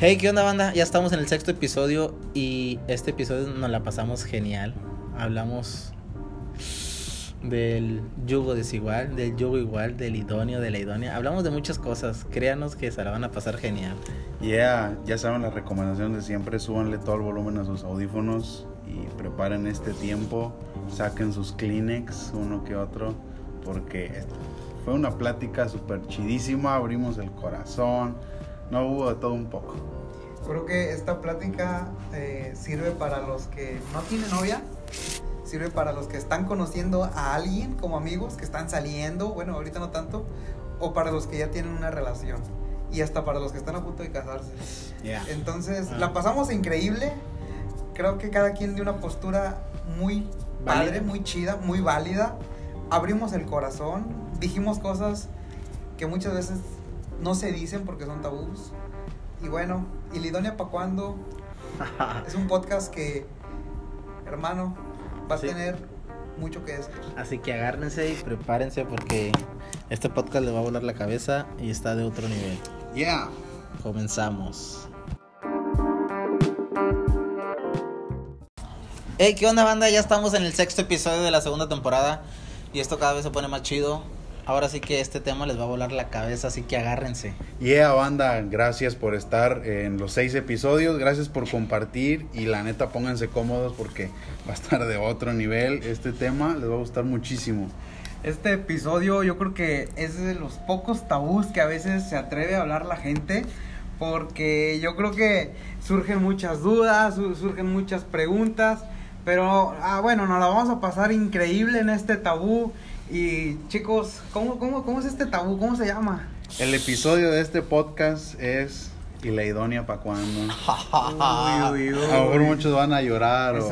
Hey, ¿qué onda banda? Ya estamos en el sexto episodio y este episodio nos la pasamos genial. Hablamos del yugo desigual, del yugo igual, del idóneo, de la idónea. Hablamos de muchas cosas. Créanos que se la van a pasar genial. Yeah, ya saben la recomendación de siempre, súbanle todo el volumen a sus audífonos y preparen este tiempo, saquen sus Kleenex, uno que otro, porque fue una plática súper chidísima, abrimos el corazón, no hubo de todo un poco. Creo que esta plática eh, sirve para los que no tienen novia, sirve para los que están conociendo a alguien como amigos, que están saliendo, bueno, ahorita no tanto, o para los que ya tienen una relación. Y hasta para los que están a punto de casarse. Entonces, la pasamos increíble. Creo que cada quien de una postura muy padre, muy chida, muy válida. Abrimos el corazón, dijimos cosas que muchas veces no se dicen porque son tabús. Y bueno, ¿y Lidonia para cuándo? es un podcast que, hermano, va a tener mucho que decir. Así que agárrense y prepárense porque este podcast le va a volar la cabeza y está de otro nivel. Yeah. Comenzamos. Hey, ¿qué onda banda? Ya estamos en el sexto episodio de la segunda temporada y esto cada vez se pone más chido. Ahora sí que este tema les va a volar la cabeza, así que agárrense. Yeah, banda, gracias por estar en los seis episodios, gracias por compartir y la neta pónganse cómodos porque va a estar de otro nivel. Este tema les va a gustar muchísimo. Este episodio yo creo que es de los pocos tabús que a veces se atreve a hablar la gente porque yo creo que surgen muchas dudas, surgen muchas preguntas, pero ah, bueno, nos la vamos a pasar increíble en este tabú y chicos, ¿cómo, cómo, cómo es este tabú? ¿Cómo se llama? El episodio de este podcast es ¿Y la idónea para cuándo? A lo mejor muchos van a llorar. o...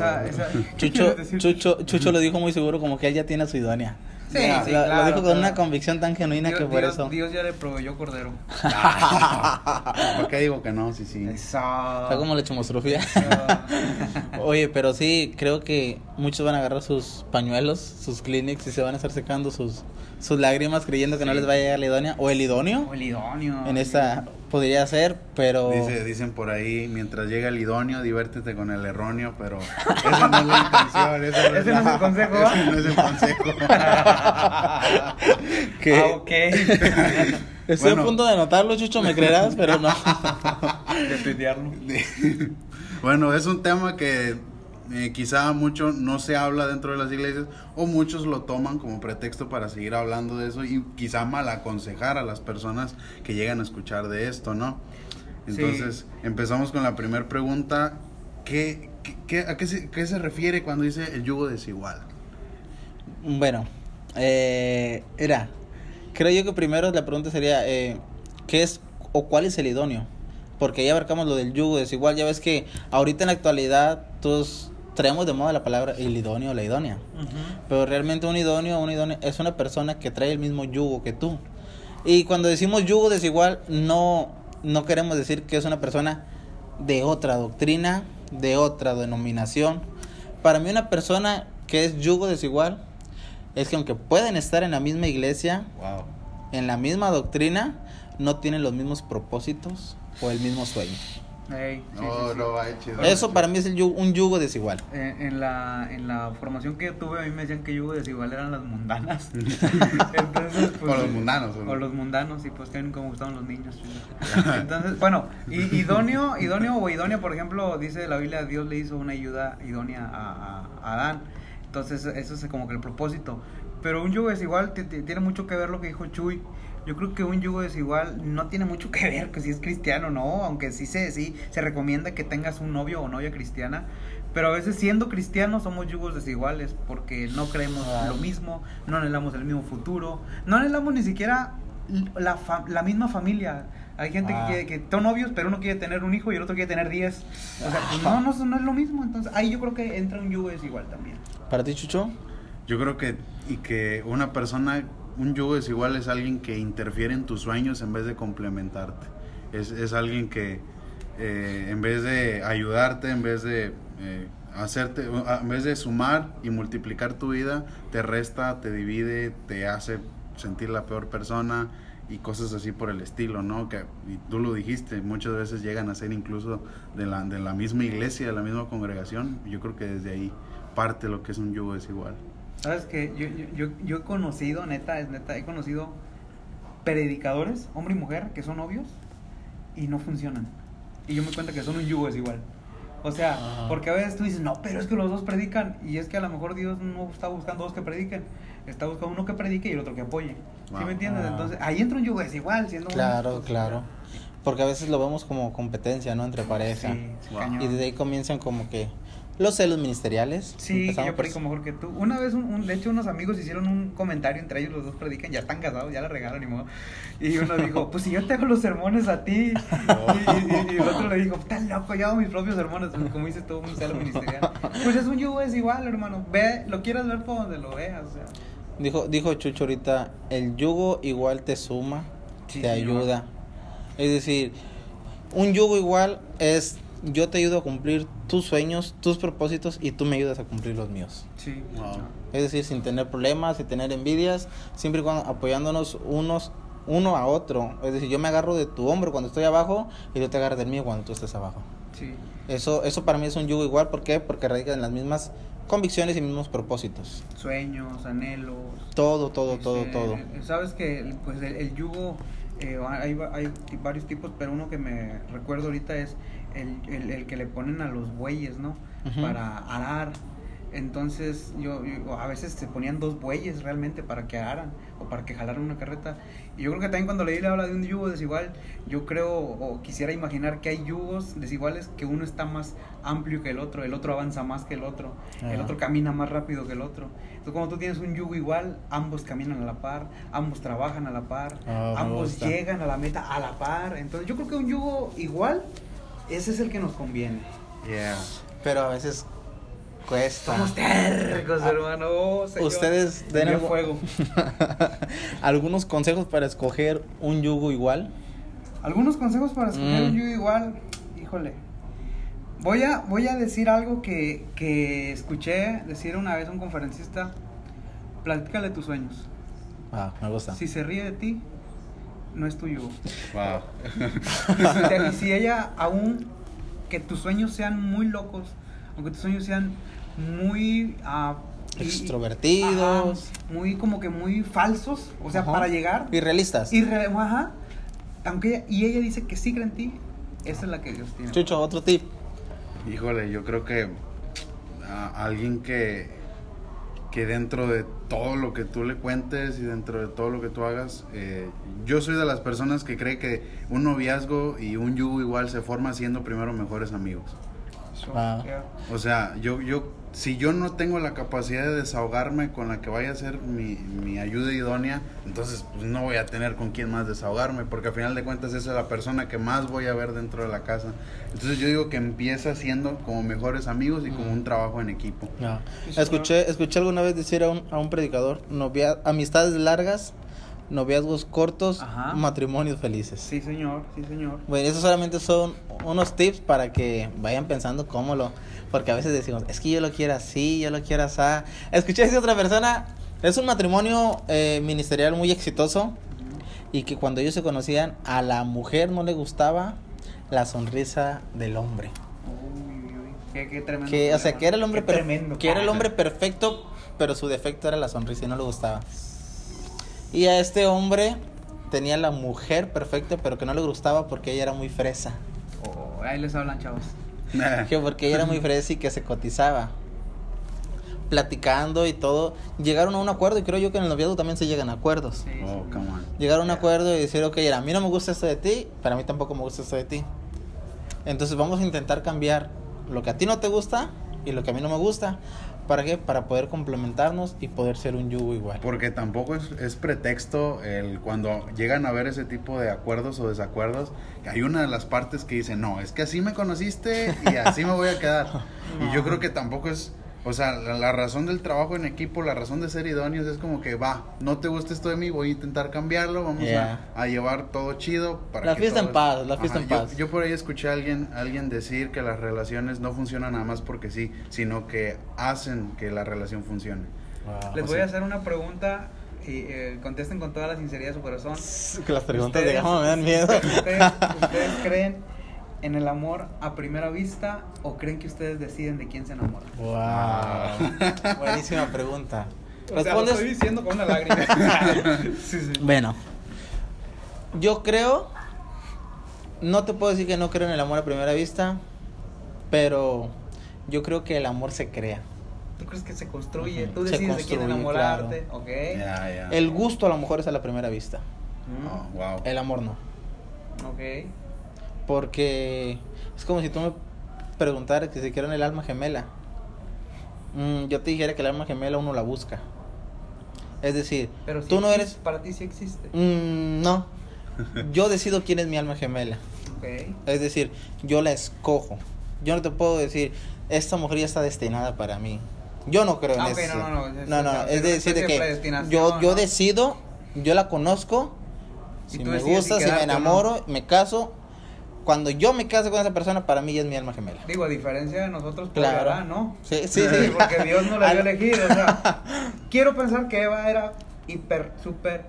Chucho, Chucho, Chucho lo dijo muy seguro como que él ya tiene a su idónea. Sí, sí, lo, claro, lo dijo con una convicción tan genuina que por eso. Dios ya le proveyó cordero. ¿Por qué digo que no? Sí, sí. Fue como la chumostrofia. Oye, pero sí, creo que muchos van a agarrar sus pañuelos, sus clinics y se van a estar secando sus, sus lágrimas creyendo que no les va a llegar la idónea. O el idóneo. O el idóneo. En esta podría ser, pero. Dice, dicen por ahí, mientras llega el idóneo, diviértete con el erróneo, pero esa no es la intención. Ese no es el consejo. Ese no es el consejo. ¿Qué? Ah, ok. Estoy a punto de anotarlo, Chucho, me creerás, pero no. de tuitearlo. bueno, es un tema que eh, quizá mucho no se habla dentro de las iglesias o muchos lo toman como pretexto para seguir hablando de eso y quizá mal aconsejar a las personas que llegan a escuchar de esto, ¿no? Entonces, empezamos con la primera pregunta. ¿Qué, qué, a qué se, qué se, refiere cuando dice el yugo desigual? Bueno, eh, era, creo yo que primero la pregunta sería, eh, ¿qué es o cuál es el idóneo? Porque ya abarcamos lo del yugo desigual, ya ves que ahorita en la actualidad todos traemos de moda la palabra el idóneo o la idónea. Pero realmente un idóneo o un idóneo es una persona que trae el mismo yugo que tú. Y cuando decimos yugo desigual, no, no queremos decir que es una persona de otra doctrina, de otra denominación. Para mí una persona que es yugo desigual es que aunque pueden estar en la misma iglesia, en la misma doctrina, no tienen los mismos propósitos o el mismo sueño no, Eso para mí es un yugo desigual. En, la, en la formación que tuve, a mí me decían que yugo desigual eran las mundanas. Entonces, pues, o los mundanos. O, los mundanos, y pues que nunca me gustaban los niños. Entonces, bueno, idóneo, idóneo o idónea, por ejemplo, dice la Biblia, Dios le hizo una ayuda idónea a, a, Adán. Entonces, eso es como que el propósito. Pero un yugo desigual tiene mucho que ver lo que dijo Chuy yo creo que un yugo desigual no tiene mucho que ver que si es cristiano o no, aunque sí se, sí se recomienda que tengas un novio o novia cristiana, pero a veces siendo cristianos somos yugos desiguales porque no creemos lo mismo, no anhelamos el mismo futuro, no anhelamos ni siquiera la, la misma familia. Hay gente que, ah. quiere, que son novios, pero uno quiere tener un hijo y el otro quiere tener diez. O sea, pues no, no, no es lo mismo. Entonces, ahí yo creo que entra un yugo desigual también. ¿Para ti, Chucho? Yo creo que, y que una persona un yugo desigual es alguien que interfiere en tus sueños en vez de complementarte. Es, es alguien que eh, en vez de ayudarte, en vez de eh, hacerte, en vez de sumar y multiplicar tu vida, te resta, te divide, te hace sentir la peor persona y cosas así por el estilo, ¿no? Que y tú lo dijiste, muchas veces llegan a ser incluso de la, de la misma iglesia, de la misma congregación. Yo creo que desde ahí parte lo que es un yugo desigual. ¿Sabes que yo, yo, yo, yo he conocido, neta, es neta, he conocido predicadores, hombre y mujer, que son novios y no funcionan. Y yo me cuenta que son un yugo desigual. O sea, porque a veces tú dices, no, pero es que los dos predican. Y es que a lo mejor Dios no está buscando dos que prediquen. Está buscando uno que predique y el otro que apoye. ¿Sí me entiendes? Ah. Entonces, ahí entra un yugo desigual, siendo un- Claro, claro. Porque a veces lo vemos como competencia, ¿no? Entre pareja. Sí, sí, Wow. Y desde ahí comienzan como que los celos ministeriales. Sí, Empezamos yo predico mejor que tú. Una vez, un, un- de hecho, unos amigos hicieron un comentario entre ellos, los dos predican, ya están casados, ya la regaron y modo. Y uno dijo, pues si yo te hago los sermones a ti. Y, y- y el otro le dijo, estás loco, yo hago mis propios sermones. Como dices tú, un celo ministerial. Pues es un yugo desigual, hermano. Ve, lo quieras ver por donde lo veas. O sea. Dijo, dijo Chucho ahorita, el yugo igual te suma, Sí, te ayuda. Es decir, un yugo igual es yo te ayudo a cumplir tus sueños, tus propósitos y tú me ayudas a cumplir los míos. Sí. Wow. Es decir, sin tener problemas, sin tener envidias, siempre y cuando apoyándonos unos uno a otro. Es decir, yo me agarro de tu hombro cuando estoy abajo y tú te agarras del mío cuando tú estés abajo. Sí. Eso, eso para mí es un yugo igual, ¿por qué? Porque radican en las mismas convicciones y mismos propósitos. Sueños, anhelos. Todo, todo, todo, Este, todo. Sabes que pues el, el yugo eh, hay, hay varios tipos, pero uno que me recuerdo ahorita es el, el, el que le ponen a los bueyes, ¿no? Para arar. Entonces yo, yo- a veces se ponían dos bueyes realmente para que araran o para que jalaran una carreta. Y yo creo que también cuando leí la habla de un yugo desigual, yo creo o quisiera imaginar que hay yugos desiguales que uno está más amplio que el otro, el otro avanza más que el otro, el Ajá. otro camina más rápido que el otro. Entonces, cuando tú tienes un yugo igual, ambos caminan a la par, ambos trabajan a la par, Ah, ambos llegan a la meta a la par. Entonces, yo creo que un yugo igual, ese es el que nos conviene. Yeah. Pero a veces cuesta. Somos tercos, Ah, hermano. Oh, Señor. Ustedes den algo- fuego. algunos consejos para escoger un yugo igual. Algunos consejos para escoger Mm. un yugo igual. Híjole. Voy a, voy a decir algo que, que escuché decir una vez a un conferencista. Platícale tus sueños. Ah, me gusta. Si se ríe de ti, no es tu yugo. Wow. Y si, ella aún que tus sueños sean muy locos, aunque tus sueños sean muy ah, y- Extrovertidos. ajá, muy como que muy falsos, o sea, Ajá. para llegar Irrealistas. irre- ajá, aunque ella- y ella dice que sí cree en ti, esa es la que Dios tiene. Chucho, otro tip. Híjole, yo creo que a alguien que, que dentro de todo lo que tú le cuentes y dentro de todo lo que tú hagas, eh, yo soy de las personas que cree que un noviazgo y un yugo igual se forma siendo primero mejores amigos. Ah. O sea, yo, yo, si yo no tengo la capacidad de desahogarme con la que vaya a ser mi, mi ayuda idónea, entonces pues no voy a tener con quién más desahogarme, porque al final de cuentas esa es la persona que más voy a ver dentro de la casa. Entonces yo digo que empieza siendo como mejores amigos y como un trabajo en equipo. Escuché, escuché alguna vez decir a un, a un predicador, novia, amistades largas, noviazgos cortos, Ajá. matrimonios felices. Sí, señor, sí, señor. Bueno, esos solamente son unos tips para que vayan pensando cómo lo... Porque a veces decimos, es que yo lo quiero así, yo lo quiero así. Escuché decir otra persona, es un matrimonio eh, ministerial muy exitoso y que cuando ellos se conocían, a la mujer no le gustaba la sonrisa del hombre. Uy. Qué, qué tremendo. Que, o sea, que era el hombre tremendo. que era el hombre perfecto, pero su defecto era la sonrisa y no le gustaba. Y a este hombre tenía la mujer perfecta, pero que no le gustaba porque ella era muy fresa. Oh, ahí les hablan, chavos. Que porque ella era muy fresa y que se cotizaba. Platicando y todo. Llegaron a un acuerdo y creo yo que en el noviazgo también se llegan a acuerdos. Sí, Oh, sí. come on. Llegar a un acuerdo y decir, ok, a mí no me gusta esto de ti, pero a mí tampoco me gusta esto de ti. Entonces vamos a intentar cambiar lo que a ti no te gusta y lo que a mí no me gusta. ¿Para qué? Para poder complementarnos y poder ser un yugo igual. Porque tampoco es, es pretexto el cuando llegan a ver ese tipo de acuerdos o desacuerdos, que hay una de las partes que dice, no, es que así me conociste y así me voy a quedar. Y yo creo que tampoco es, o sea, la, la razón del trabajo en equipo, la razón de ser idóneos es como que va, no te gusta esto de mí, voy a intentar cambiarlo, vamos Yeah. a, a llevar todo chido. Para La que fiesta todo en paz, la fiesta en yo- paz. Yo, por ahí escuché a alguien, alguien decir que las relaciones no funcionan nada más porque sí, sino que hacen que la relación funcione. Wow. Les O voy sea- a hacer una pregunta y eh, contesten con toda la sinceridad de su corazón. Que las preguntas de me dan miedo. ¿Ustedes, ustedes creen en el amor a primera vista o creen que ustedes deciden de quién se enamoran? Wow. Buenísima pregunta. O sea, lo estoy diciendo con una lágrima. sí, sí. Bueno, yo creo, no te puedo decir que no creo en el amor a primera vista, pero yo creo que el amor se crea. ¿Tú crees que se construye? Tú Se decides de quién enamorarte, ya. El gusto a lo mejor es a la primera vista, Mm, Oh, wow. el amor no. Ok. Porque es como si tú me preguntaras que si quieren el alma gemela. Mm, yo te dijera que el alma gemela uno la busca. Es decir, Pero sí tú no eres... Para ti sí existe. Mm, no. Yo decido quién es mi alma gemela. Ok. Es decir, yo la escojo. Yo no te puedo decir, esta mujer ya está destinada para mí. Yo no creo en Ah, ok, eso. no, no, no, es- no, no, es- decir de que yo, yo decido, yo la conozco, si me gusta, si si me enamoro, me caso. Cuando yo me case con esa persona, para mí ya es mi alma gemela. Digo, a diferencia de nosotros, por Claro. Adán, ¿no? Sí, sí, sí. Porque Dios no la dio Al- a elegir, o sea, quiero pensar que Eva era hiper, súper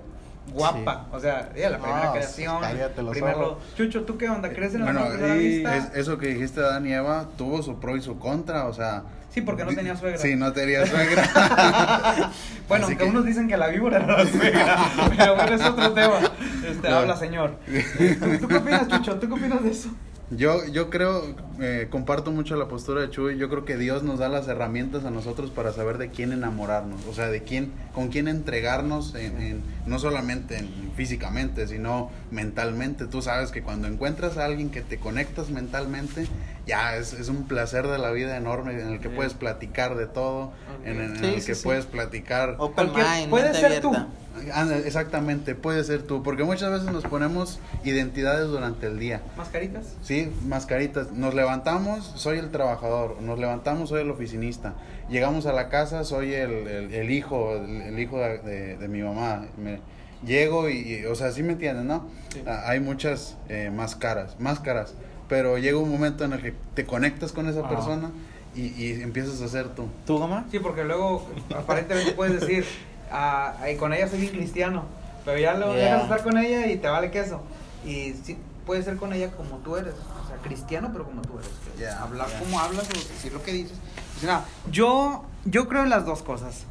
guapa, o sea, ella la primera No, creación, cállate los primer ojos. lo- Chucho, ¿tú qué onda? ¿Crees en el Bueno, y vista? es- eso que dijiste de Adán y Eva tuvo su pro y su contra, o sea. Sí, porque no tenía suegra. Sí, no tenía suegra. Bueno, Así aunque que- unos dicen que la víbora era la suegra, pero bueno, es otro tema. Este, No. habla, señor. ¿Tú, tú qué opinas, Chucho? ¿Tú qué opinas de eso? Yo, yo creo, eh, comparto mucho la postura de Chuy. Yo creo que Dios nos da las herramientas a nosotros para saber de quién enamorarnos, o sea, de quién, con quién entregarnos, en, en- no solamente en- físicamente, sino mentalmente. Tú sabes que cuando encuentras a alguien que te conectas mentalmente, ya es, es un placer de la vida enorme en el que Sí. puedes platicar de todo, en, en Sí, el sí, que sí. puedes platicar. Open Cualquier- mind, puede mente ser tú. abierta. Anda, exactamente, puede ser tú, porque muchas veces nos ponemos identidades durante el día. ¿Mascaritas? Sí, mascaritas. Nos levantamos, soy el trabajador. Nos levantamos, soy el oficinista. Llegamos a la casa, soy el, el- el hijo, el, el hijo de, de- de mi mamá. Me- llego y, y, o sea, sí me entienden, ¿no? Sí. Ah, hay muchas eh, máscaras, máscaras. Pero llega un momento en el que te conectas con esa Ajá. persona y, y empiezas a ser tú. ¿Tú, Gama? Sí, porque luego aparentemente puedes decir, ah, ay, con ella soy bien cristiano, pero ya luego Yeah. dejas de estar con ella y te vale queso. Y sí, puedes ser con ella como tú eres, o sea, cristiano, pero como tú eres. Yeah, Hablar yeah. como hablas o decir lo que dices. Pues nada, yo, yo creo en las dos cosas.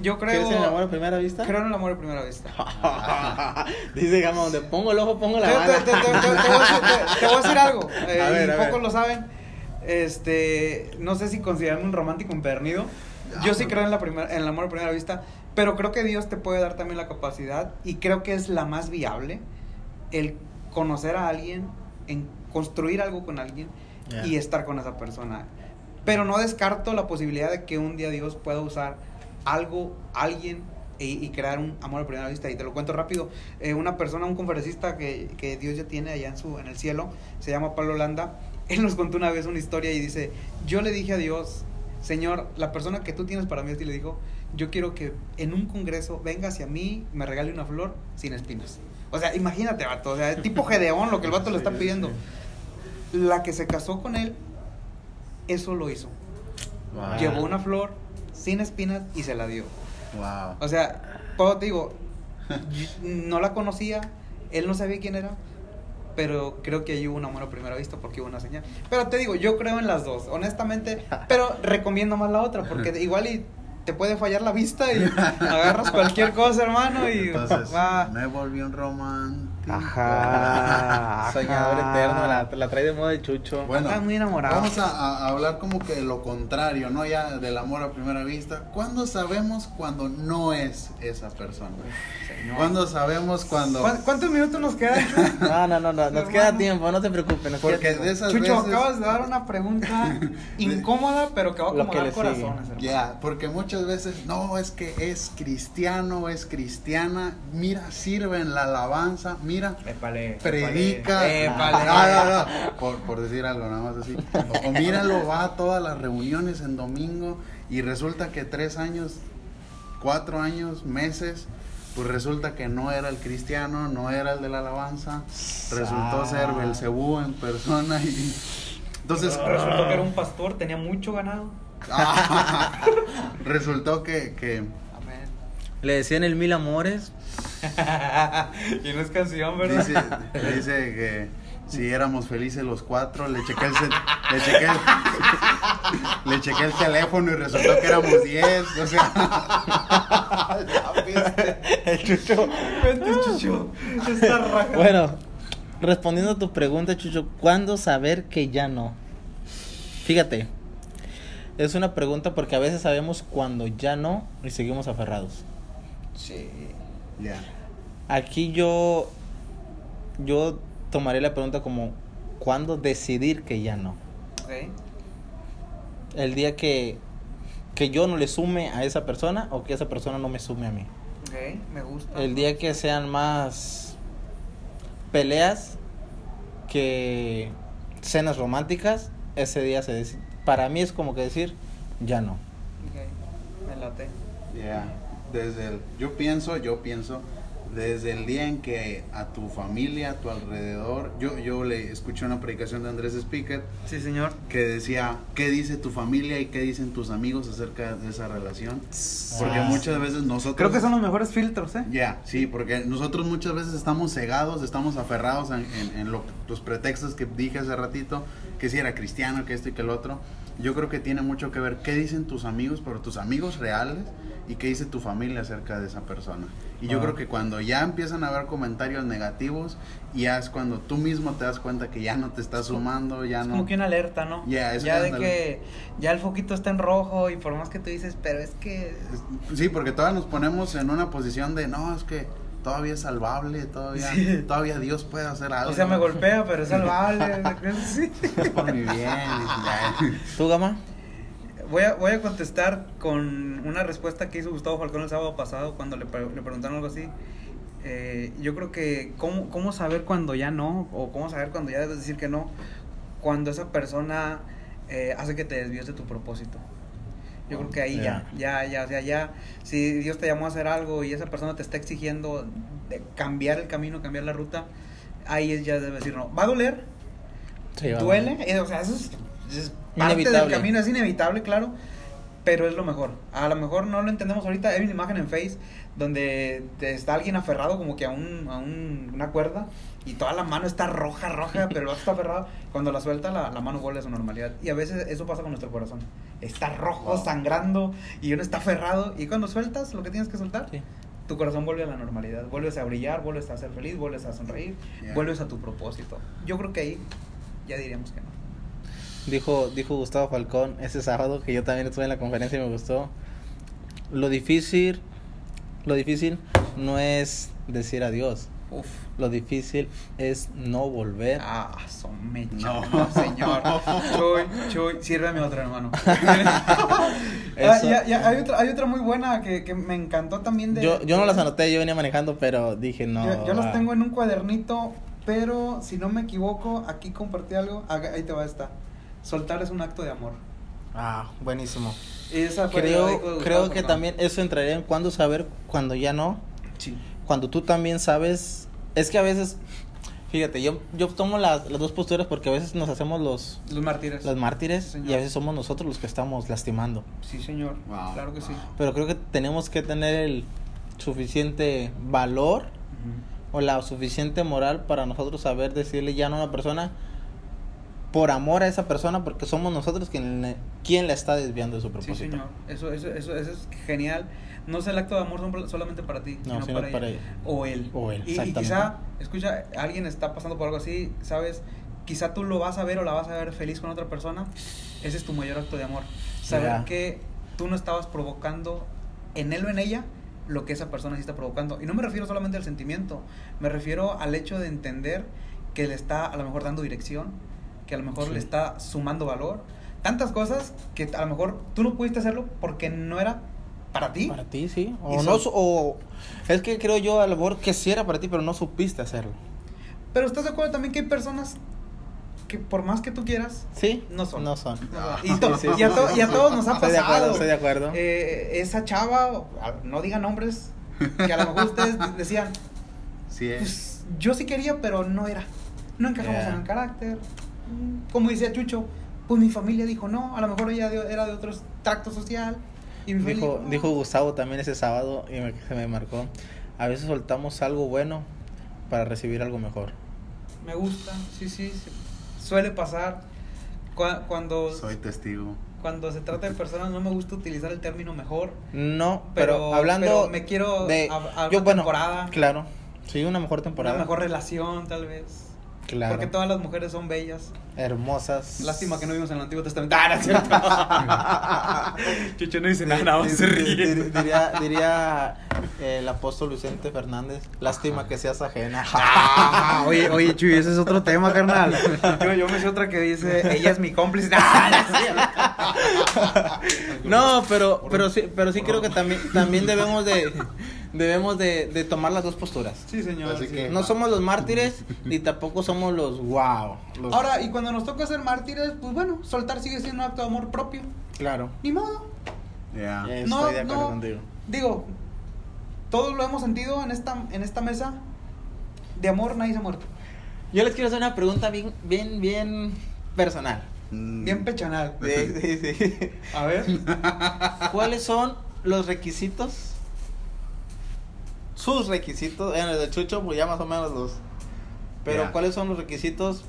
Yo creo... ¿Quieres el amor a primera vista? Creo en el amor a primera vista. Dice Gama, donde pongo el ojo, pongo la bala. te- te- te- te voy a decir- algo, eh, A ver, y a pocos ver. lo saben. Este, no sé si considerarme un romántico empernido. Ah, Yo sí bueno. creo en, la primer- en el amor a primera vista, pero creo que Dios te puede dar también la capacidad y creo que es la más viable el conocer a alguien, en construir algo con alguien Yeah. y estar con esa persona. Pero no descarto la posibilidad de que un día Dios pueda usar algo, alguien y, y crear un amor a primera vista. Y te lo cuento rápido. Eh, una persona, un conferencista que, que Dios ya tiene allá en, su, en el cielo, se llama Pablo Landa. Él nos contó una vez una historia y dice, yo le dije a Dios, Señor, la persona que tú tienes para mí, así le dijo, yo quiero que en un congreso venga hacia mí, me regale una flor sin espinas. O sea, imagínate, vato, o sea, tipo Gedeón, lo que el vato le está pidiendo. sí. La que se casó con él, eso lo hizo. Wow. Llevó una flor sin espinas y se la dio. Wow. O sea, puedo te digo, no la conocía, él no sabía quién era, pero creo que ahí hubo un amor a primera vista porque hubo una señal. Pero te digo, yo creo en las dos, honestamente, pero recomiendo más la otra porque igual y te puede fallar la vista y agarras cualquier cosa, hermano, y Entonces, va. me volví un romántico. Ajá, Soñador ajá. eterno, la, la trae de moda el chucho. Bueno, Estás muy enamorado. Vamos a, a hablar como que de lo contrario, ¿no? Ya del amor a primera vista. ¿Cuándo sabemos cuando no es esa persona? Señor. ¿Cuándo sabemos cuando...? ¿Cuán- ¿Cuántos minutos nos quedan? No, no, no, no, nos queda tiempo, no te preocupes. Nos Porque de esas Chucho, veces... acabas de dar una pregunta incómoda, pero que va a acomodar corazones. Ya, porque muchas veces, no, es que es cristiano, es cristiana, mira, sirve en la alabanza, mira, Épale, predica. épale. No, Por, por decir algo, nada más así. O, o míralo, va a todas las reuniones en domingo y resulta que tres años, cuatro años, meses, pues resulta que no era el cristiano, no era el de la alabanza, resultó Ah. ser Belcebú en persona y entonces Resultó que era un pastor, tenía mucho ganado. resultó que. Le decían el mil amores. y no es canción, ¿verdad? Dice, dice que si éramos felices los cuatro, le chequé el, le chequé el, le chequé el teléfono y resultó que éramos diez. O sea, ya viste. El chucho. Vente, chucho. Está. Bueno, respondiendo a tu pregunta, Chucho, ¿cuándo saber que ya no? Fíjate, es una pregunta porque a veces sabemos cuando ya no y seguimos aferrados. Sí. Aquí yo, yo tomaré la pregunta como, ¿cuándo decidir que ya no? Ok. El día que, que yo no le sume a esa persona o que esa persona no me sume a mí. Ok, me gusta. El día que sean más peleas que cenas románticas, ese día se decide. Para mí es como que decir, ya no. Ok, me late. Ya. Desde el, yo pienso, yo pienso, desde el día en que a tu familia, a tu alrededor, yo, yo le escuché una predicación de Andrés Speaker Sí, señor. que decía, ¿qué dice tu familia y qué dicen tus amigos acerca de esa relación? Porque Ah. muchas veces nosotros... Creo que son los mejores filtros, ¿eh? Ya, sí, porque nosotros muchas veces estamos cegados, estamos aferrados en, en- en lo- los pretextos que dije hace ratito, que si era cristiano, que esto y que el otro. Yo creo que tiene mucho que ver qué dicen tus amigos, pero tus amigos reales, y qué dice tu familia acerca de esa persona. Y yo Ah. creo que cuando ya empiezan a haber comentarios negativos, ya es cuando tú mismo te das cuenta que ya no te estás sumando, ya Es no... como que una alerta, ¿no? Ya, es ya de que ya el foquito está en rojo y por más que tú dices, pero es que... Sí, porque todavía nos ponemos en una posición de, no, es que todavía es salvable, todavía, Sí. todavía Dios puede hacer algo. O sea, me golpea, pero es salvable. sí. Es por mi bien. ¿Tú, Gama? Voy a, voy a contestar con una respuesta que hizo Gustavo Falcón el sábado pasado cuando le, pre- le preguntaron algo así. Eh, yo creo que ¿cómo, cómo saber cuando ya no o cómo saber cuando ya debes decir que no cuando esa persona eh, hace que te desvíes de tu propósito. Yo creo que ahí ya, ya, ya, o sea, ya, si Dios te llamó a hacer algo y esa persona te está exigiendo de cambiar el camino, cambiar la ruta, ahí es ya debes decir no. ¿Va a doler? Sí, va. duele, o sea, eso es, es parte del camino, es inevitable, claro, pero es lo mejor. A lo mejor no lo entendemos ahorita, hay una imagen en Face donde te- está alguien aferrado como que a, un, a un- una cuerda y toda la mano está roja, roja, pero el vato está aferrado. Cuando la suelta, la, la mano vuelve a su normalidad. Y a veces eso pasa con nuestro corazón. Está rojo, Wow. sangrando y uno está aferrado. Y cuando sueltas lo que tienes que soltar, Sí. tu corazón vuelve a la normalidad. Vuelves a brillar, vuelves a ser feliz, vuelves a sonreír, Yeah. vuelves a tu propósito. Yo creo que ahí ya diríamos que no. Dijo, dijo Gustavo Falcón ese sábado que yo también estuve en la conferencia y me gustó. Lo difícil, lo difícil no es decir adiós. Uf. Lo difícil es no volver. Ah, son mecha, No. señor. Chuy, Chuy, sírveme otra, hermano. Ah, Eso- ya, ya, hay, otra, hay otra muy buena que, que me encantó también de... Yo, yo no las anoté, yo venía manejando, pero dije no. Yo, yo las ah. tengo en un cuadernito, pero si no me equivoco, aquí compartí algo. Ah, Ahí te va esta. Soltar es un acto de amor. Ah, buenísimo. Esa fue Creo, creo que también eso entraría en cuando saber cuando ya no. Sí. Cuando tú también sabes. Es que a veces, fíjate, yo, yo tomo las, las dos posturas porque a veces nos hacemos los, Los mártires. los mártires y a veces somos nosotros los que estamos lastimando. Sí, señor. Wow. Claro que sí. Pero creo que tenemos que tener el suficiente valor o la suficiente moral para nosotros saber decirle ya no a una persona por amor a esa persona porque somos nosotros quien, le- quien la está desviando de su Sí, propósito. señor. Eso, eso, eso, eso es genial. No es el acto de amor solamente para ti, No, sino sino para, para ella. ella. O él. O él, Y- quizá, escucha, alguien está pasando por algo así, ¿sabes? Quizá tú lo vas a ver o la vas a ver feliz con otra persona. Ese es tu mayor acto de amor. Saber Ya. que tú no estabas provocando en él o en ella lo que esa persona sí está provocando. Y no me refiero solamente al sentimiento, me refiero al hecho de entender que le está a lo mejor dando dirección, que a lo mejor Sí. le está sumando valor. Tantas cosas que a lo mejor tú no pudiste hacerlo porque no era para ti. Para ti, sí. O no, o es que creo yo a lo mejor que sí era para ti, pero no supiste hacerlo. Pero estás de acuerdo también que hay personas que por más que tú quieras, ¿Sí? No son. No son. y, to- Sí, sí, y a to- y a todos nos ha Estoy de acuerdo, pasado. estoy de acuerdo. Eh, esa chava, no digan nombres, que a lo mejor ustedes de- decían, Sí, es. pues yo sí quería, pero no era. No encajamos Yeah. en el carácter. Como decía Chucho, pues mi familia dijo no, a lo mejor ella de- era de otro tracto social. Infeliz. Dijo, dijo Gustavo también ese sábado y me- se me marcó. A veces soltamos algo bueno para recibir algo mejor. Me gusta, sí, sí, sí. Suele pasar. Cua- Cuando, Soy testigo. cuando se trata de personas no me gusta utilizar el término mejor. No, pero, Pero- hablando pero me quiero de a- a yo una bueno, temporada. claro. Sí, una mejor temporada. Una mejor relación, tal vez. Claro. Porque todas las mujeres son bellas. hermosas. Lástima que no vimos en el Antiguo Testamento. Ah, no es cierto. Chucho no dice nada, se ríe. Diría, diría eh, el apóstol Vicente Fernández, lástima que seas ajena. Ah, oye, oye, Chuy, ese es otro tema, carnal. Yo, yo me sé otra que dice, ella es mi cómplice. Ah, no. No, pero, pero sí, pero sí creo que también, también debemos de, debemos de, de tomar las dos posturas. Sí, señor. Así sí. que- No somos los mártires ni tampoco somos los wow. los- Ahora, y cuando nos toca ser mártires, pues bueno, soltar sigue siendo un acto de amor propio. claro. Ni modo. Ya. Eh, no, Estoy de acuerdo no. contigo. Digo, todos lo hemos sentido en esta, en esta mesa. De amor nadie se ha muerto. Yo les quiero hacer una pregunta bien, bien, bien personal. Mm. Bien pechanal. Sí, sí, sí. A ver. ¿Cuáles son los requisitos? Sus requisitos, en el de Chucho, pues ya más o menos los. Pero. ¿cuáles son los requisitos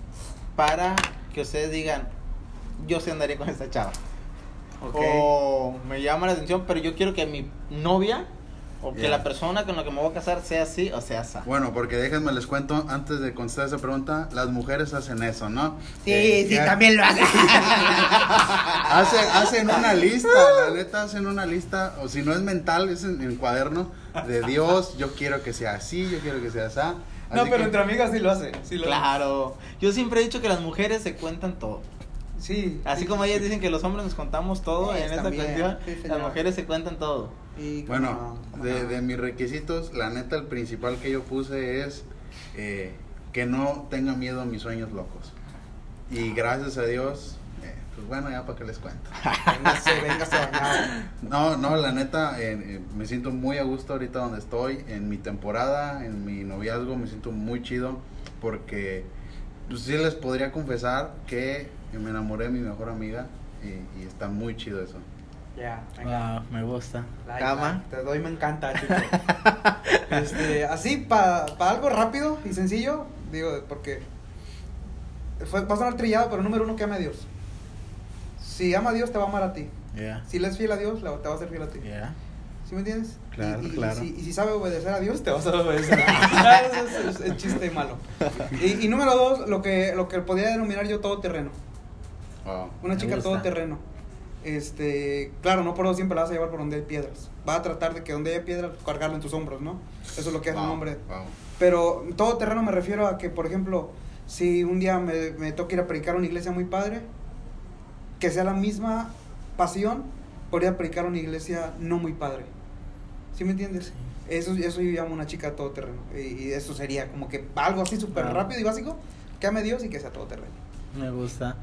para que ustedes digan, yo sí andaría con esta chava? Ok. O me llama la atención, pero yo quiero que mi novia o que la persona con la que me voy a casar sea así o sea esa. Bueno, porque déjenme les cuento, antes de contestar esa pregunta, las mujeres hacen eso, ¿no? Sí, Eh, sí, ya- también lo hace. Hacen, hacen una lista, la neta hacen una lista, o si no es mental, es en, en cuaderno de Dios, yo quiero que sea así, yo quiero que sea así. No, pero que- entre amigas sí lo hace. Sí lo Claro. Yo siempre he dicho que las mujeres se cuentan todo. Sí. Así sí, como ellas sí. dicen que los hombres nos contamos todo, en esta también, cuestión, sí, las mujeres se cuentan todo. Y Bueno, de, no. de mis requisitos, la neta, el principal que yo puse es eh, que no tenga miedo a mis sueños locos. Y gracias a Dios, pues bueno, ya para que les cuento. Véngase, véngase. No, no, la neta, eh, eh, me siento muy a gusto ahorita donde estoy, en mi temporada, en mi noviazgo, me siento muy chido porque pues, sí les podría confesar que me enamoré de mi mejor amiga y, y está muy chido eso. Ya, venga. Wow, me gusta. Like, Cama. like, te doy, me encanta, chico. este, así, para algo rápido y sencillo, digo, porque fue, va a sonar trillado, pero número uno, que ama a Dios. Si ama a Dios, te va a amar a ti. Yeah. Si le es fiel a Dios, te va a ser fiel a ti. Yeah. ¿Sí me entiendes? Claro, y, y- claro. Y si, y si sabe obedecer a Dios, te vas a obedecer es, es- es chiste malo. Y, número dos, lo que, lo que podría denominar yo todo terreno. Wow. Una chica gusta. todo terreno. Este, claro, no por eso siempre la vas a llevar por donde hay piedras. Va a tratar de que donde haya piedras, cargarlo en tus hombros, ¿no? Eso es lo que hace un hombre. wow. Pero todo terreno me refiero a que, por ejemplo, si un día me, me toca ir a predicar a una iglesia muy padre, que sea la misma pasión por ir a predicar a una iglesia no muy padre. ¿Sí me entiendes? Eso, eso yo llamo una chica todo terreno. Y, y eso sería como que algo así súper Ah. rápido y básico, que ame Dios y que sea todo terreno. Me gusta.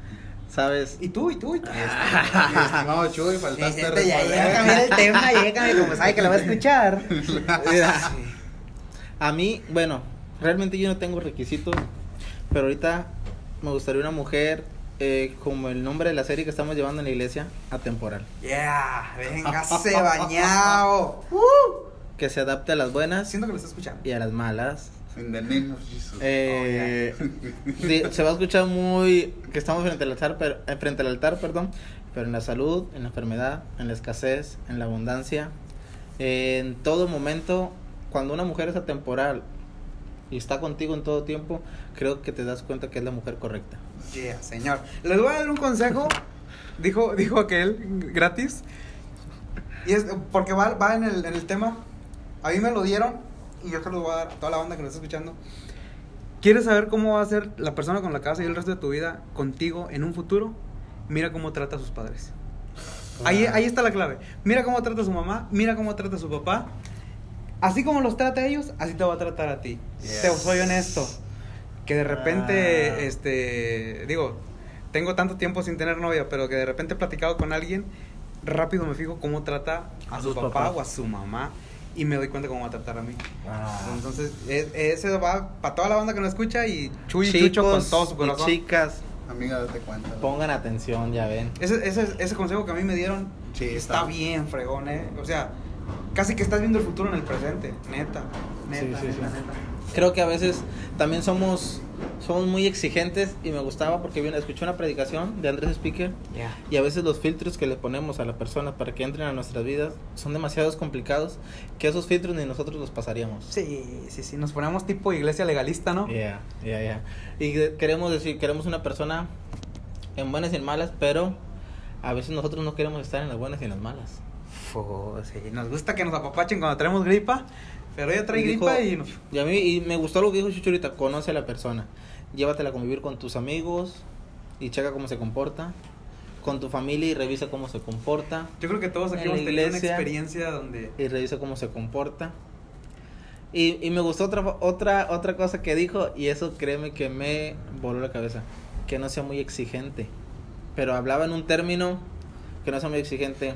¿Sabes? Y tú, y tú, y tú. Estimado Chuy, faltaste ya a cambiar el tema, a cambiar, como sabe que lo va a escuchar. A mí, bueno, realmente yo no tengo requisitos, pero ahorita me gustaría una mujer, eh, como el nombre de la serie que estamos llevando en la iglesia, atemporal. Yeah, véngase bañado. Que se adapte a las buenas Siento que lo está escuchando. y a las malas. Of Jesus. Eh, sí, se va a escuchar muy que estamos frente al altar, pero, eh, frente al altar, perdón, pero en la salud, en la enfermedad, en la escasez, en la abundancia, en todo momento, cuando una mujer es atemporal y está contigo en todo tiempo, creo que te das cuenta que es la mujer correcta. Yeah, señor. Les voy a dar un consejo. Dijo, dijo aquel gratis. Y es porque va, va en, el, en el tema. A mí me lo dieron y yo se lo voy a dar a toda la banda que nos está escuchando. ¿Quieres saber cómo va a ser la persona con la que vas a el resto de tu vida contigo en un futuro? Mira cómo trata a sus padres. Ahí, ahí está la clave. Mira cómo trata a su mamá, mira cómo trata a su papá. Así como los trata a ellos, así te va a tratar a ti. Yes. Te soy honesto. Que de repente, Ah. este, digo, tengo tanto tiempo sin tener novia, pero que de repente he platicado con alguien, rápido me fijo cómo trata a, A su papá papás. o a su mamá y me doy cuenta cómo va a tratar a mí. Ah. Entonces, e- ese va para toda la banda que nos escucha y Chuy y Chucho con todo su y corazón. chicas, amiga, date cuenta. Pongan atención, ya ven. Ese, ese, ese consejo que a mí me dieron Sí, está, está- bien, fregón, ¿eh? O sea, casi que estás viendo el futuro en el presente. Neta, neta, Sí, sí, neta, sí. neta. Creo que a veces también somos, somos muy exigentes y me gustaba porque bien, escuché una predicación de Andrés Speaker Ya. y a veces los filtros que le ponemos a la persona para que entren a nuestras vidas son demasiados complicados que esos filtros ni nosotros los pasaríamos. Sí, sí, sí, nos ponemos tipo iglesia legalista, ¿no? Ya, ya, ya. Y queremos decir, queremos una persona en buenas y en malas, pero a veces nosotros no queremos estar en las buenas y en las malas. Sí, nos gusta que nos apapachen cuando tenemos gripa, pero ella trae Y dijo- gripa y nos... Y a mí y me gustó lo que dijo Chucho ahorita, conoce a la persona. Llévatela a convivir con tus amigos y checa cómo se comporta. Con tu familia y revisa cómo se comporta. Yo creo que todos aquí hemos tenido una experiencia donde... Y revisa cómo se comporta. Y, y me gustó otra, otra, otra cosa que dijo y eso créeme que me voló la cabeza. Que no sea muy exigente. Pero hablaba en un término que no sea muy exigente.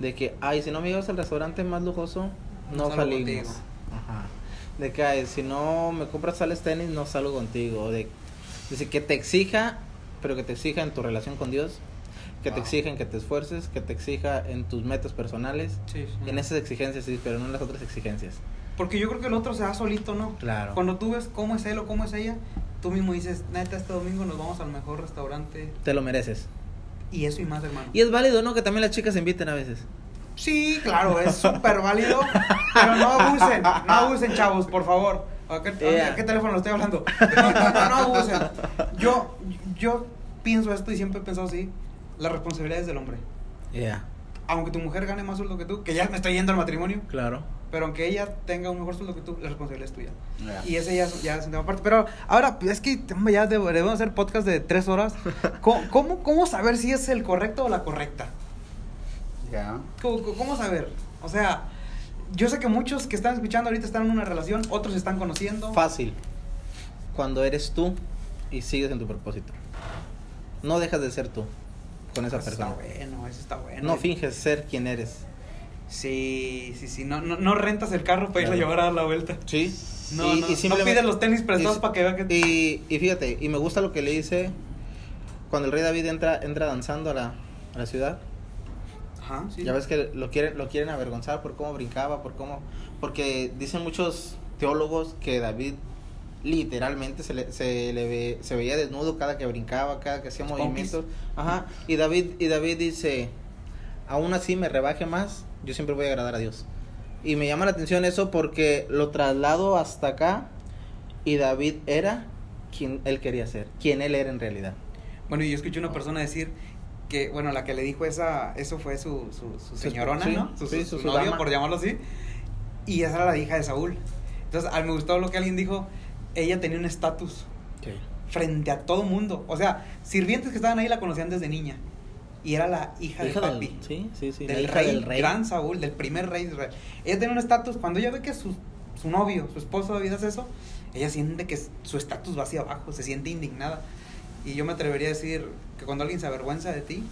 De que, ay, si no me llevas al restaurante más lujoso, no, No salimos. Ajá. De que, ay, si no me compras sales tenis, no salgo contigo. De, dice que te exija, pero que te exija en tu relación con Dios. Que te Wow. exija en que te esfuerces, que te exija en tus metas personales. Sí, sí. En esas exigencias sí, pero no en las otras exigencias. Porque yo creo que el otro se da solito, ¿no? Claro. Cuando tú ves cómo es él o cómo es ella, tú mismo dices, neta, este domingo nos vamos al mejor restaurante. Te lo mereces. Y eso y más, hermano. Y es válido, ¿no? Que también las chicas se inviten a veces. Sí, claro, es súper válido. pero no abusen, no abusen, chavos, por favor. ¿A qué, a Yeah. qué teléfono estoy hablando? No, no, no, no abusen. Yo, yo pienso esto y siempre he pensado así. La responsabilidad es del hombre. Ya, Aunque tu mujer gane más sueldo que tú, que ya me estoy yendo al matrimonio, claro. Pero aunque ella tenga un mejor sueldo que tú, la responsabilidad es tuya. Ya. Y ese ya, ya es un tema aparte. Pero ahora, es que ya deb- debemos hacer podcast de tres horas. ¿Cómo, cómo, cómo saber si es el correcto o la correcta? Ya. ¿Cómo, cómo saber? O sea, yo sé que muchos que están escuchando ahorita están en una relación, otros están conociendo. Fácil. Cuando eres tú y sigues en tu propósito. No dejas de ser tú con esa Eso persona. Está bueno, eso está bueno. No finges ser quien eres. Sí, sí, sí. No, no, no rentas el carro para irla a Claro. llevar a dar la vuelta. Sí. No, no, no pides los tenis prestados y- para que vea que- Y, y fíjate, y me gusta lo que le dice cuando el rey David entra, entra danzando a la, a la ciudad. Ajá, sí. Ya ves que lo quieren, lo quieren avergonzar por cómo brincaba, por cómo... Porque dicen muchos teólogos que David literalmente se le, se le ve- se veía desnudo cada que brincaba, cada que hacía movimientos. Ajá. Y David, y David dice, aún así me rebaje más, yo siempre voy a agradar a Dios. Y me llama la atención eso porque lo traslado hasta acá y David era quien él quería ser, quien él era en realidad. Bueno, y yo escuché una persona decir que, bueno, la que le dijo esa, eso fue su, su, su señorona, sí, ¿no? Su, sí, su- su- su su novio, dama. por llamarlo así. Y esa era la hija de Saúl. Entonces, me gustó lo que alguien dijo. Ella tenía un estatus frente a todo mundo. O sea, sirvientes que estaban ahí la conocían desde niña. Y era la hija, Hija de del- papi. sí, sí, sí, la Del, hija rey, del rey. gran Saúl, del primer rey de Israel. Ella tiene un estatus. Cuando ella ve que su, su novio, su esposo David hace eso, ella siente que su estatus va hacia abajo, se siente indignada. Y yo me atrevería a decir que cuando alguien se avergüenza de ti,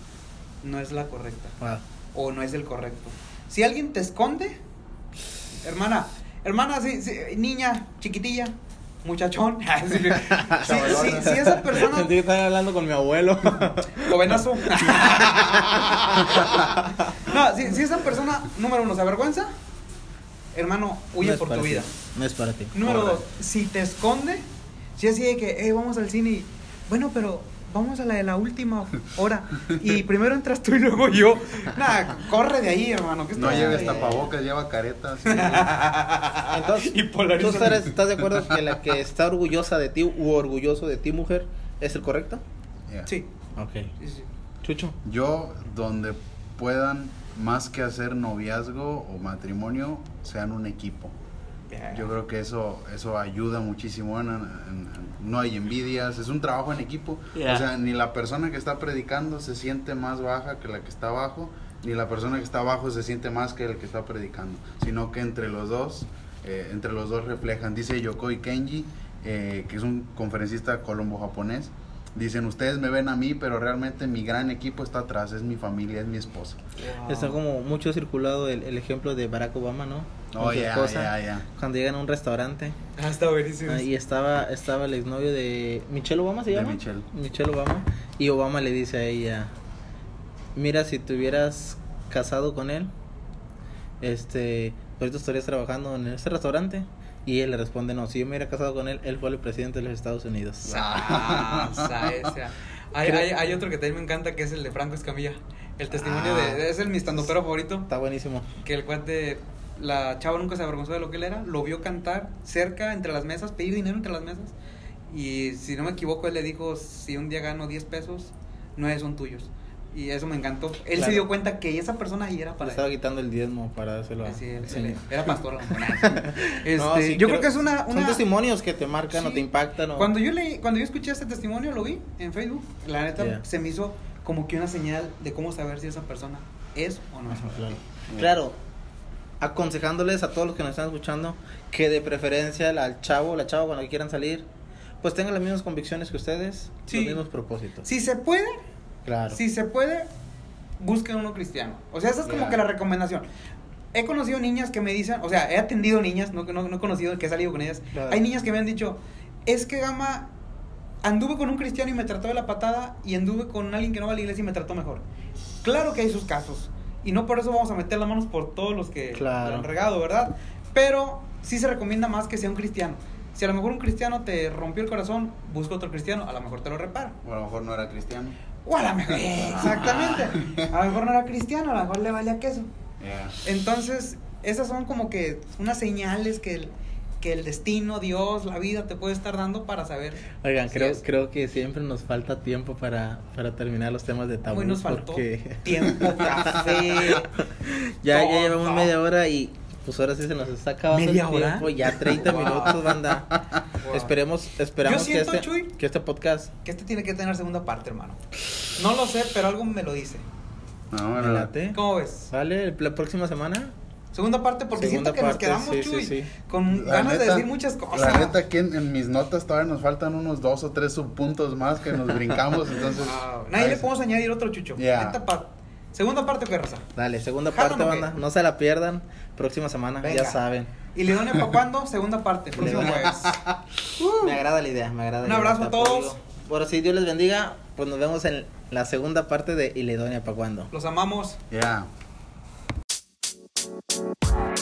no es la correcta Wow. o no es el correcto. Si alguien te esconde, hermana, hermana, sí, sí, niña, chiquitilla, muchachón, si, si- si esa persona Sentí que estaba hablando con mi abuelo. Jovenazo. no, si, si esa persona, número uno, se avergüenza, hermano, huye No por tu ti. vida. No es para ti. Número dos, si te esconde, si así de que, hey, vamos al cine y, bueno, pero vamos a la de la última hora. Y primero entras tú y luego yo. Nada, corre de ahí, hermano. ¿qué No lleves tapabocas, lleva caretas. Entonces, Y. ¿tú estás, estás de acuerdo que la que está orgullosa de ti u orgulloso de ti, mujer, es el correcto? Ya. Sí, Ok. sí, sí. Chucho. Yo, donde puedan, más que hacer noviazgo o matrimonio, sean un equipo. Yo creo que eso eso ayuda muchísimo. en- en- en- no hay envidias, es un trabajo en equipo. Yeah. O sea, ni la persona que está predicando se siente más baja que la que está abajo, ni la persona que está abajo se siente más que el que está predicando, sino que entre los dos, eh, entre los dos reflejan. Dice Yokoi Kenji, eh, que es un conferencista colombo-japonés. Dicen, ustedes me ven a mí, pero realmente mi gran equipo está atrás, es mi familia, es mi esposa. Wow. Está como mucho circulado el, el ejemplo de Barack Obama, ¿no? Con Oh, esposa, ya. cuando llegan a un restaurante Ah, está buenísimo. ah, y estaba estaba el exnovio de Michelle Obama se De llama Michelle. Michelle Obama y Obama le dice a ella mira si te hubieras casado con él este ahorita estarías trabajando en este restaurante y él le responde no si yo me hubiera casado con él él fue el presidente de los Estados Unidos Sa- sa- esa. Hay, hay, hay otro que también me encanta que es el de Franco Escamilla. El testimonio Ah. de. Es el mi estandopero favorito. está buenísimo Que el cuate. La chava nunca se avergonzó de lo que él era. Lo vio cantar cerca, entre las mesas, pedir dinero entre las mesas. Y si no me equivoco, él le dijo: Si un día gano 10 pesos, 9 son tuyos. Y eso me encantó. Él Claro. se dio cuenta que esa persona ahí era le para estaba él. quitando el diezmo para dárselo a Sí, él- al él era pastor. este, No, sí, yo creo que es una, son una testimonios que te marcan o Sí. te impactan o Cuando yo leí, cuando yo escuché este testimonio, lo vi en Facebook, la neta Yeah. se me hizo como que una señal de cómo saber si esa persona es o no es. Claro. Claro, aconsejándoles a todos los que nos están escuchando que de preferencia al chavo, la chava cuando quieran salir, pues tengan las mismas convicciones que ustedes, Sí. los mismos propósitos. Si se puede, Claro. si se puede, busquen uno cristiano. O sea, esa es como Yeah. que la recomendación. He conocido niñas que me dicen, o sea, he atendido niñas, no, no, no he conocido, que he salido con ellas. Claro. Hay niñas que me han dicho, es que Gama, anduve con un cristiano y me trató de la patada y anduve con alguien que no va a la iglesia y me trató mejor. Claro que hay sus casos. Y no por eso vamos a meter las manos por todos los que Claro. lo han regado, ¿verdad? Pero sí se recomienda más que sea un cristiano. Si a lo mejor un cristiano te rompió el corazón, busca otro cristiano, a lo mejor te lo repara. O a lo mejor no era cristiano. O a lo mejor. Exactamente. A lo mejor no era cristiano, a lo mejor le valía queso. Yeah. Entonces, esas son como que unas señales que el, que el destino, Dios, la vida te puede estar dando para saber. Oigan, si creo, es. creo que siempre nos falta tiempo para, para terminar los temas de tabú. Hoy nos faltó porque tiempo, café. ya, ya llevamos media hora y pues ahora sí se nos está acabando ¿Media el hora? Ya 30 Wow. minutos, banda. Wow. Esperemos, esperamos Yo siento, que, este, Chuy, que este podcast Que este tiene que tener segunda parte, hermano. No lo sé, pero algo me lo dice. No, late. ¿Cómo ves? ¿Vale? ¿La próxima semana? Segunda parte, porque Segunda siento que parte, nos quedamos, sí, Chuy, sí, sí. con La ganas de decir muchas cosas. La neta, aquí en, en mis notas todavía nos faltan unos dos o tres subpuntos más que nos brincamos, entonces... Wow. Nadie ahí le podemos añadir otro chucho. Ya. Neta, pa- Segunda parte, ¿qué raza? Dale, segunda ¿Jalan parte, banda. No se la pierdan. Próxima semana, Venga. ya saben. ¿Y Leonia para cuándo? Segunda parte, próximo jueves. Me agrada la idea, me agrada Un la idea, abrazo a todos. Bueno, si Dios les bendiga, pues nos vemos en la segunda parte de Iledonia para cuando. Los amamos. Ya. Bye.